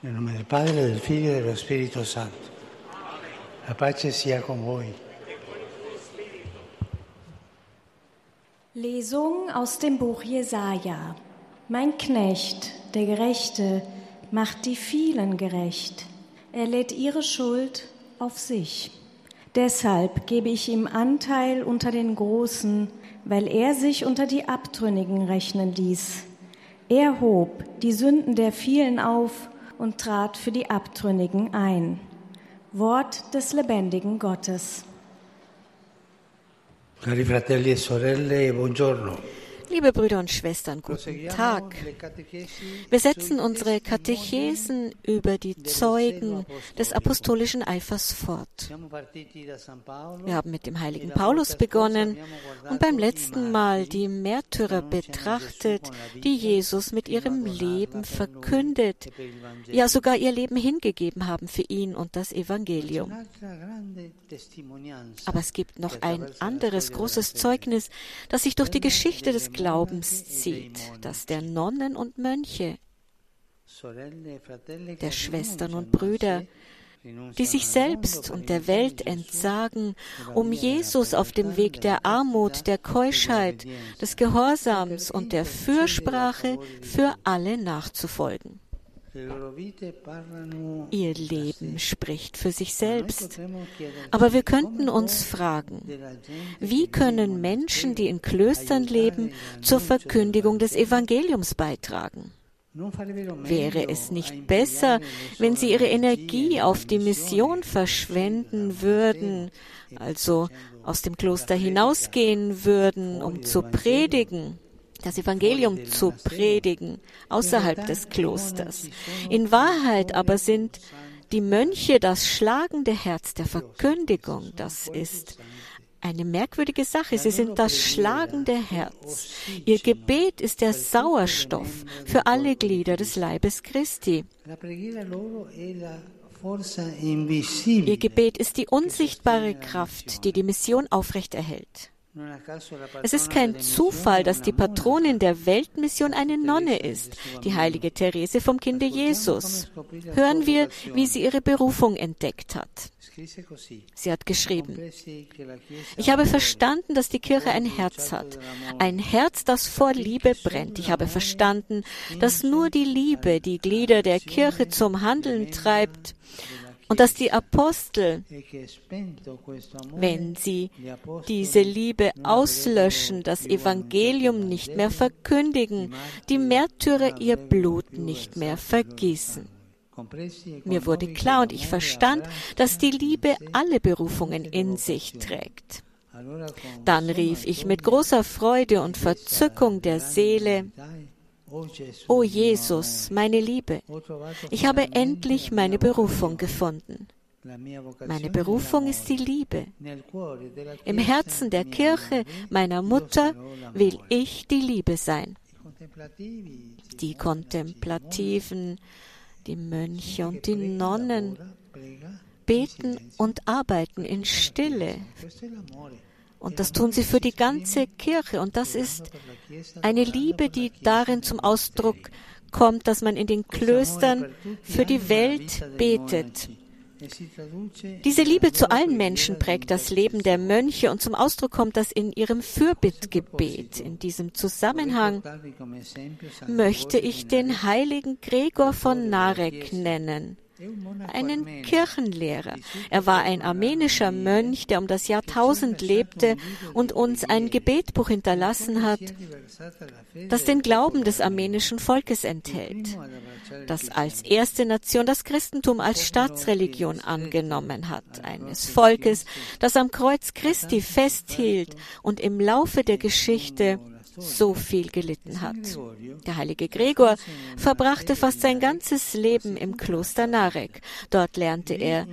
Nel nome del Padre, del Figlio e dello Spirito Santo. La pace sia con voi. Lesung aus dem Buch Jesaja. Mein Knecht, der Gerechte, macht die vielen gerecht. Er lädt ihre Schuld auf sich. Deshalb gebe ich ihm Anteil unter den Großen, weil er sich unter die Abtrünnigen rechnen ließ. Er hob die Sünden der vielen auf und trat für die Abtrünnigen ein. Wort des lebendigen Gottes. Cari fratelli e sorelle, buongiorno. Liebe Brüder und Schwestern, guten Tag. Wir setzen unsere Katechesen über die Zeugen des apostolischen Eifers fort. Wir haben mit dem heiligen Paulus begonnen und beim letzten Mal die Märtyrer betrachtet, die Jesus mit ihrem Leben verkündet, ja sogar ihr Leben hingegeben haben für ihn und das Evangelium. Aber es gibt noch ein anderes großes Zeugnis, das sich durch die Geschichte des Glaubens zieht, das der Nonnen und Mönche, der Schwestern und Brüder, die sich selbst und der Welt entsagen, um Jesus auf dem Weg der Armut, der Keuschheit, des Gehorsams und der Fürsprache für alle nachzufolgen. Ihr Leben spricht für sich selbst. Aber wir könnten uns fragen, wie können Menschen, die in Klöstern leben, zur Verkündigung des Evangeliums beitragen? Wäre es nicht besser, wenn sie ihre Energie auf die Mission verschwenden würden, also aus dem Kloster hinausgehen würden, um zu predigen? Das Evangelium zu predigen außerhalb des Klosters. In Wahrheit aber sind die Mönche das schlagende Herz der Verkündigung. Das ist eine merkwürdige Sache. Sie sind das schlagende Herz. Ihr Gebet ist der Sauerstoff für alle Glieder des Leibes Christi. Ihr Gebet ist die unsichtbare Kraft, die die Mission aufrechterhält. Es ist kein Zufall, dass die Patronin der Weltmission eine Nonne ist, die heilige Therese vom Kinde Jesus. Hören wir, wie sie ihre Berufung entdeckt hat. Sie hat geschrieben, ich habe verstanden, dass die Kirche ein Herz hat, ein Herz, das vor Liebe brennt. Ich habe verstanden, dass nur die Liebe die Glieder der Kirche zum Handeln treibt und dass die Apostel, wenn sie diese Liebe auslöschen, das Evangelium nicht mehr verkündigen, die Märtyrer ihr Blut nicht mehr vergießen. Mir wurde klar und ich verstand, dass die Liebe alle Berufungen in sich trägt. Dann rief ich mit großer Freude und Verzückung der Seele, O Jesus, meine Liebe, ich habe endlich meine Berufung gefunden. Meine Berufung ist die Liebe. Im Herzen der Kirche, meiner Mutter, will ich die Liebe sein. Die Kontemplativen, die Mönche und die Nonnen beten und arbeiten in Stille und das tun sie für die ganze Kirche. Und das ist eine Liebe, die darin zum Ausdruck kommt, dass man in den Klöstern für die Welt betet. Diese Liebe zu allen Menschen prägt das Leben der Mönche und zum Ausdruck kommt das in ihrem Fürbittgebet. In diesem Zusammenhang möchte ich den heiligen Gregor von Narek nennen einen Kirchenlehrer. Er war ein armenischer Mönch, der um das Jahrtausend lebte und uns ein Gebetbuch hinterlassen hat, das den Glauben des armenischen Volkes enthält, das als erste Nation das Christentum als Staatsreligion angenommen hat, eines Volkes, das am Kreuz Christi festhielt und im Laufe der Geschichte so viel gelitten hat. Der heilige Gregor verbrachte fast sein ganzes Leben im Kloster Narek. Dort lernte er,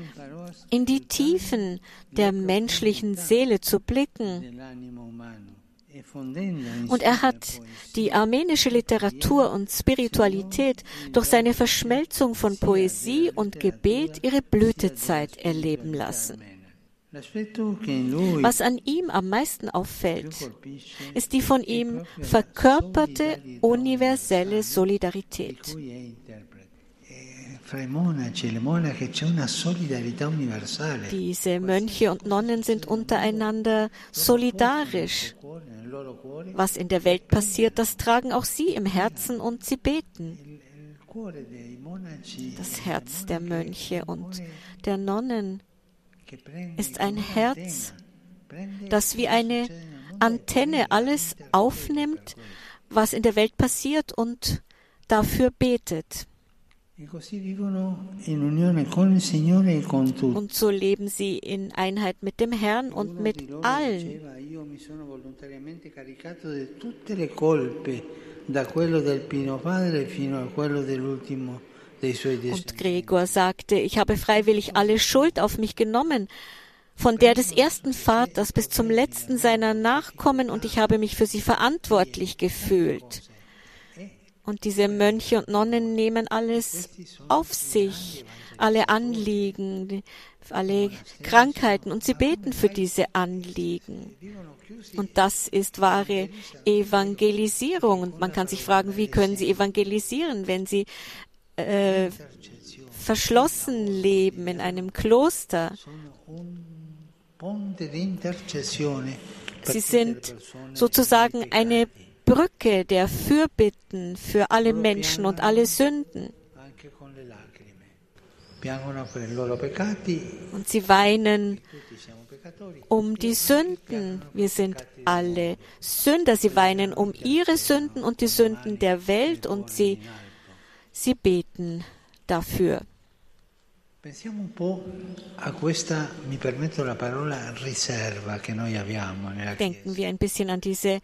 in die Tiefen der menschlichen Seele zu blicken. Und er hat die armenische Literatur und Spiritualität durch seine Verschmelzung von Poesie und Gebet ihre Blütezeit erleben lassen. Was an ihm am meisten auffällt, ist die von ihm verkörperte universelle Solidarität. Diese Mönche und Nonnen sind untereinander solidarisch. Was in der Welt passiert, das tragen auch sie im Herzen und sie beten. Das Herz der Mönche und der Nonnen ist ein Herz, das wie eine Antenne alles aufnimmt, was in der Welt passiert und dafür betet. Und so leben sie in Einheit mit dem Herrn und mit allen. Und Gregor sagte, ich habe freiwillig alle Schuld auf mich genommen, von der des ersten Vaters bis zum letzten seiner Nachkommen, und ich habe mich für sie verantwortlich gefühlt. Und diese Mönche und Nonnen nehmen alles auf sich, alle Anliegen, alle Krankheiten, und sie beten für diese Anliegen. Und das ist wahre Evangelisierung. Und man kann sich fragen, wie können sie evangelisieren, wenn sie äh, verschlossen leben in einem Kloster? Sie sind sozusagen eine Brücke der Fürbitten für alle Menschen und alle Sünden. Und sie weinen um die Sünden. Wir sind alle Sünder. Sie weinen um ihre Sünden und die Sünden der Welt und sie, sie beten dafür. Pensiamo un po' a questa, mi permetto la parola, riserva che noi abbiamo nella Denken wir ein bisschen an diese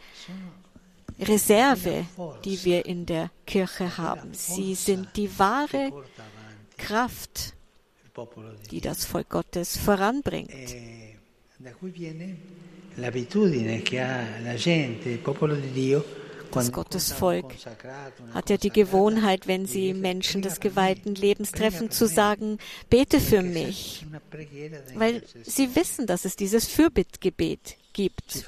Reserve, die wir in der Kirche haben. Sie sind die wahre Kraft, die das Volk Gottes voranbringt. Da cui viene l'abitudine che ha la gente, il popolo di Dio, das Gottesvolk hat ja die Gewohnheit, wenn sie Menschen des geweihten Lebens treffen, zu sagen, bete für mich, weil sie wissen, dass es dieses Fürbittgebet gibt.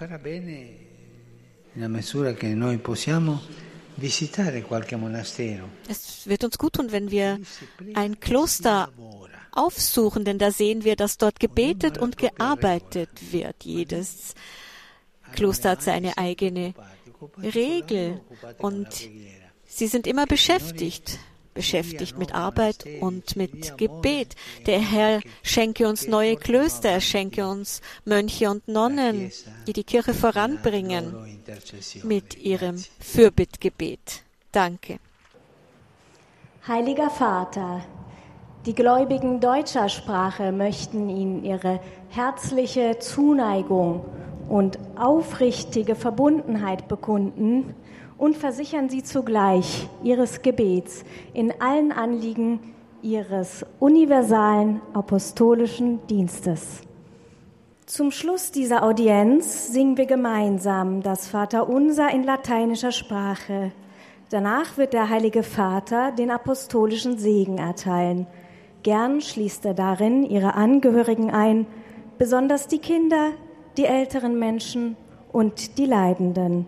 Es wird uns gut tun, wenn wir ein Kloster aufsuchen, denn da sehen wir, dass dort gebetet und gearbeitet wird. Jedes Kloster hat seine eigene Regel und sie sind immer beschäftigt, beschäftigt mit Arbeit und mit Gebet. Der Herr schenke uns neue Klöster, er schenke uns Mönche und Nonnen, die die Kirche voranbringen mit ihrem Fürbittgebet. Danke. Heiliger Vater, die Gläubigen deutscher Sprache möchten Ihnen ihre herzliche Zuneigung und aufrichtige Verbundenheit bekunden und versichern sie zugleich ihres Gebets in allen Anliegen ihres universalen apostolischen Dienstes. Zum Schluss dieser Audienz singen wir gemeinsam das Vaterunser in lateinischer Sprache. Danach wird der Heilige Vater den apostolischen Segen erteilen. Gern schließt er darin ihre Angehörigen ein, besonders die Kinder, die älteren Menschen und die Leidenden.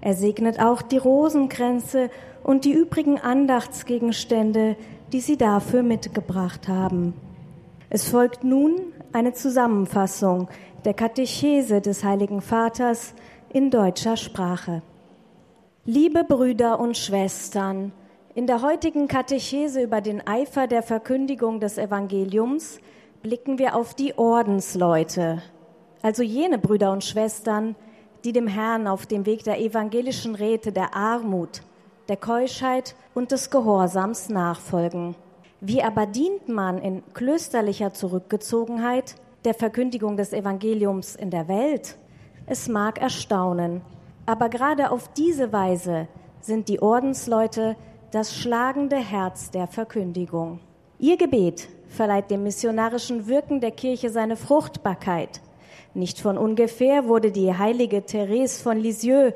Er segnet auch die Rosenkränze und die übrigen Andachtsgegenstände, die sie dafür mitgebracht haben. Es folgt nun eine Zusammenfassung der Katechese des Heiligen Vaters in deutscher Sprache. Liebe Brüder und Schwestern, in der heutigen Katechese über den Eifer der Verkündigung des Evangeliums blicken wir auf die Ordensleute, also jene Brüder und Schwestern, die dem Herrn auf dem Weg der evangelischen Räte der Armut, der Keuschheit und des Gehorsams nachfolgen. Wie aber dient man in klösterlicher Zurückgezogenheit der Verkündigung des Evangeliums in der Welt? Es mag erstaunen, aber gerade auf diese Weise sind die Ordensleute das schlagende Herz der Verkündigung. Ihr Gebet verleiht dem missionarischen Wirken der Kirche seine Fruchtbarkeit. Nicht von ungefähr wurde die heilige Therese von Lisieux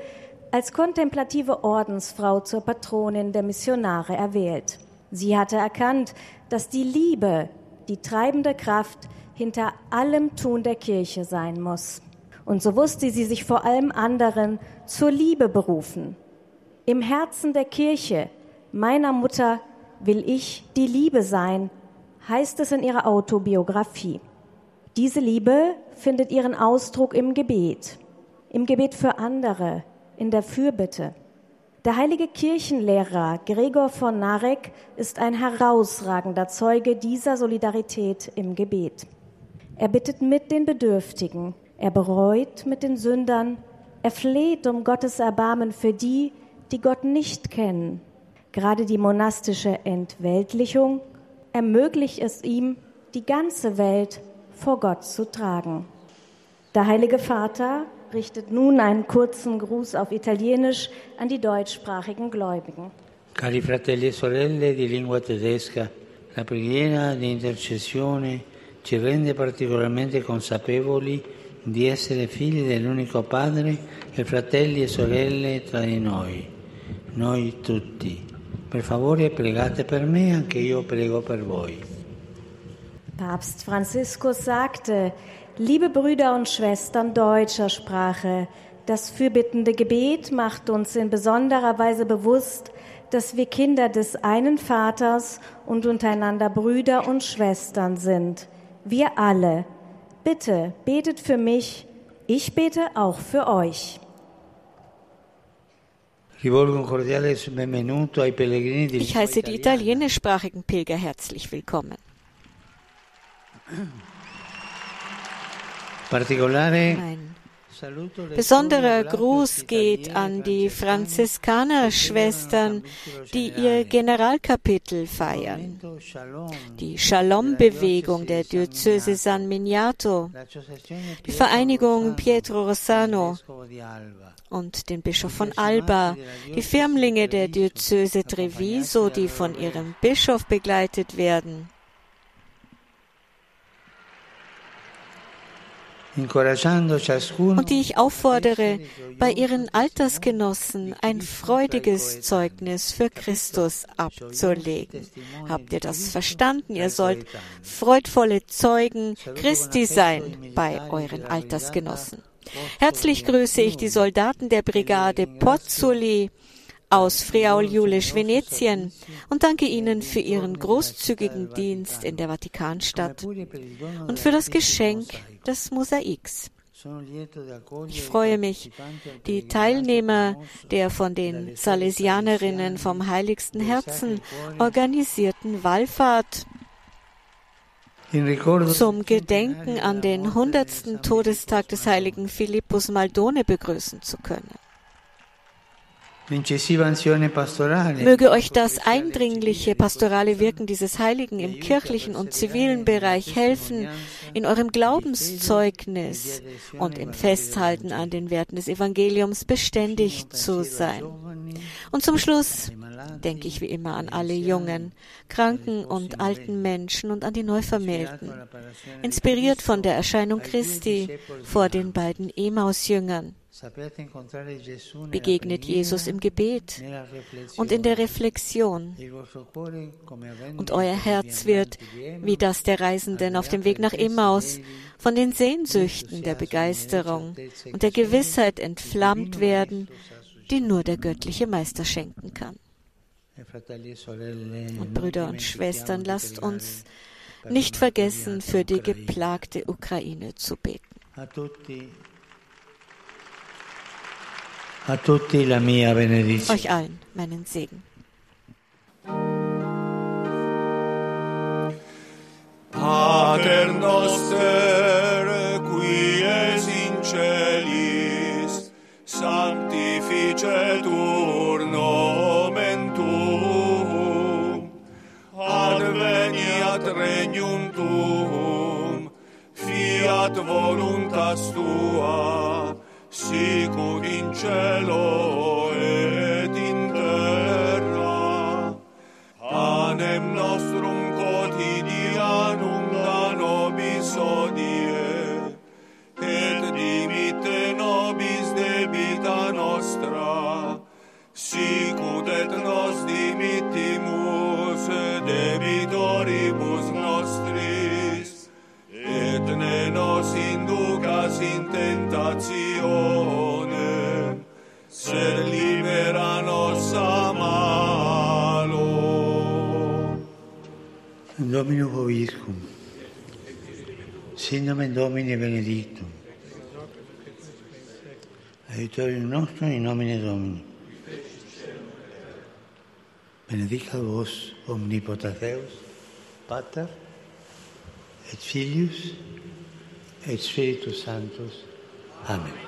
als kontemplative Ordensfrau zur Patronin der Missionare erwählt. Sie hatte erkannt, dass die Liebe die treibende Kraft hinter allem Tun der Kirche sein muss. Und so wusste sie sich vor allem anderen zur Liebe berufen. Im Herzen der Kirche, meiner Mutter, will ich die Liebe sein, heißt es in ihrer Autobiografie. Diese Liebe findet ihren Ausdruck im Gebet, im Gebet für andere, in der Fürbitte. Der heilige Kirchenlehrer Gregor von Narek ist ein herausragender Zeuge dieser Solidarität im Gebet. Er bittet mit den Bedürftigen, er bereut mit den Sündern, er fleht um Gottes Erbarmen für die, die Gott nicht kennen. Gerade die monastische Entweltlichung ermöglicht es ihm, die ganze Welt vor Gott zu tragen. Der Heilige Vater richtet nun einen kurzen Gruß auf Italienisch an die deutschsprachigen Gläubigen. Cari fratelli e sorelle di lingua tedesca, la preghiera di intercessione ci rende particolarmente consapevoli di essere figli dell'unico Padre e fratelli e sorelle tra di noi, noi tutti. Per favore pregate per me, anche io prego per voi. Papst Franziskus sagte, liebe Brüder und Schwestern deutscher Sprache, das fürbittende Gebet macht uns in besonderer Weise bewusst, dass wir Kinder des einen Vaters und untereinander Brüder und Schwestern sind. Wir alle. Bitte betet für mich, ich bete auch für euch. Ich heiße die italienischsprachigen Pilger herzlich willkommen. Mein Besonderer Gruß geht an die Franziskanerschwestern, die ihr Generalkapitel feiern. Die Shalom-Bewegung der Diözese San Miniato, die Vereinigung Pietro Rossano und den Bischof von Alba, die Firmlinge der Diözese Treviso, die von ihrem Bischof begleitet werden. Und die ich auffordere, bei ihren Altersgenossen ein freudiges Zeugnis für Christus abzulegen. Habt ihr das verstanden? Ihr sollt freudvolle Zeugen Christi sein bei euren Altersgenossen. Herzlich grüße ich die Soldaten der Brigade Pozzoli aus Friaul-Julisch Venetien und danke Ihnen für Ihren großzügigen Dienst in der Vatikanstadt und für das Geschenk des Mosaiks. Ich freue mich, die Teilnehmer der von den Salesianerinnen vom Heiligsten Herzen organisierten Wallfahrt zum Gedenken an den 100. Todestag des heiligen Philippus Maldone begrüßen zu können. Möge euch das eindringliche pastorale Wirken dieses Heiligen im kirchlichen und zivilen Bereich helfen, in eurem Glaubenszeugnis und im Festhalten an den Werten des Evangeliums beständig zu sein. Und zum Schluss denke ich wie immer an alle jungen, kranken und alten Menschen und an die Neuvermählten, inspiriert von der Erscheinung Christi vor den beiden Emaus-Jüngern Begegnet Jesus im Gebet und in der Reflexion. Und euer Herz wird, wie das der Reisenden auf dem Weg nach Emmaus, von den Sehnsüchten der Begeisterung und der Gewissheit entflammt werden, die nur der göttliche Meister schenken kann. Und Brüder und Schwestern, lasst uns nicht vergessen, für die geplagte Ukraine zu beten. A tutti la mia benedizione. Euch allen meinen Segen. Pater noster, qui es in celis, sanctificetur nomen tuum, adveniat regnum tuum, fiat voluntas tua, sicut in Dominus Vobiscum. sin nomen Domini benedictum, aiutorium nostrum in nomine Domini. Benedicat vos omnipotens Deus, Pater, et Filius, et Spiritus Sanctus. Amen.